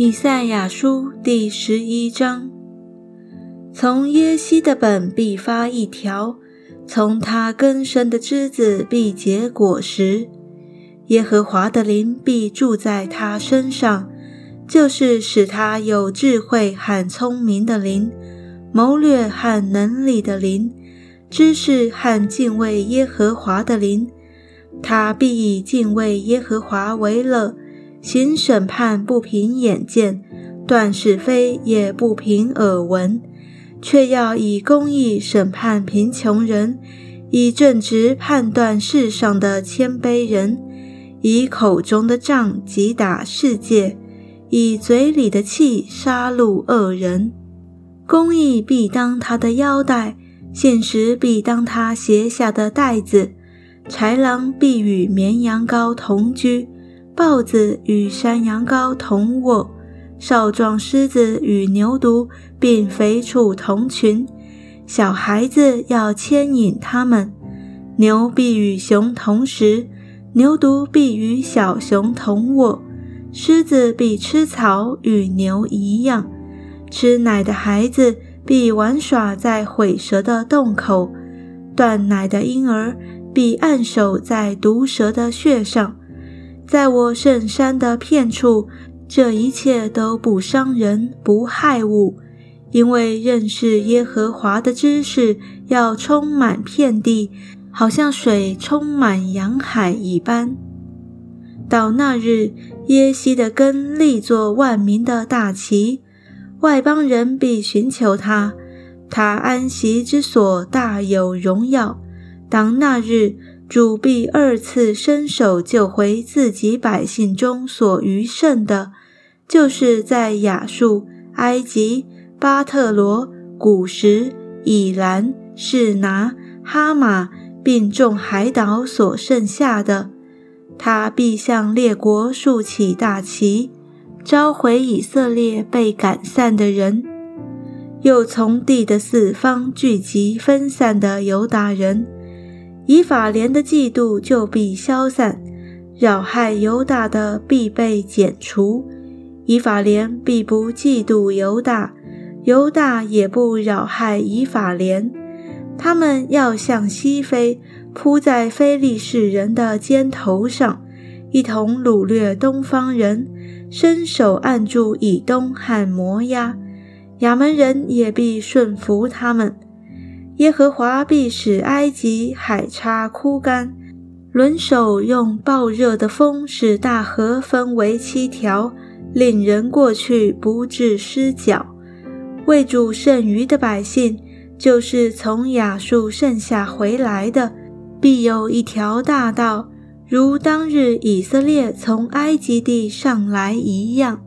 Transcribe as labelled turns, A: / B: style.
A: 以赛亚书第十一章：从耶西的本必发一条，从他根生的枝子必结果实。耶和华的灵必住在他身上，就是使他有智慧和聪明的灵，谋略和能力的灵，知识和敬畏耶和华的灵。他必以敬畏耶和华为乐。行审判不凭眼见，断是非也不凭耳闻，却要以公义审判贫穷人，以正直判断世上的谦卑人，以口中的杖击打世界，以嘴里的气杀戮恶人。公义必当他的腰带，现实必当他鞋下的带子。豺狼必与绵羊羔同居。豹子与山羊羔同卧，少壮狮子与牛犊并肥畜同群。小孩子要牵引他们。牛必与熊同食，牛犊必与小熊同卧。狮子必吃草，与牛一样。吃奶的孩子必玩耍在毁蛇的洞口，断奶的婴儿必按手在毒蛇的穴上。在我圣山的片处，这一切都不伤人，不害物，因为认识耶和华的知识要充满遍地，好像水充满洋海一般。到那日，耶西的根立作万民的大旗，外邦人必寻求他，他安息之所大有荣耀。当那日。主必二次伸手救回自己百姓中所余剩的，就是在亚述、埃及、巴特罗、古什、以兰、士拿、哈马，并众海岛所剩下的。他必向列国竖起大旗，召回以色列被赶散的人，又从地的四方聚集分散的犹大人。以法莲的嫉妒就必消散，扰害犹大的必被剪除。以法莲必不嫉妒犹大，犹大也不扰害以法莲。他们要向西飞，扑在非利士人的肩头上，一同掳掠东方人，伸手按住以东和摩押。亚门人也必顺服他们。耶和华必使埃及海叉枯干，轮手用暴热的风使大河分为七条，令人过去不致失脚。为主剩余的百姓，就是从亚述剩下回来的，必有一条大道，如当日以色列从埃及地上来一样。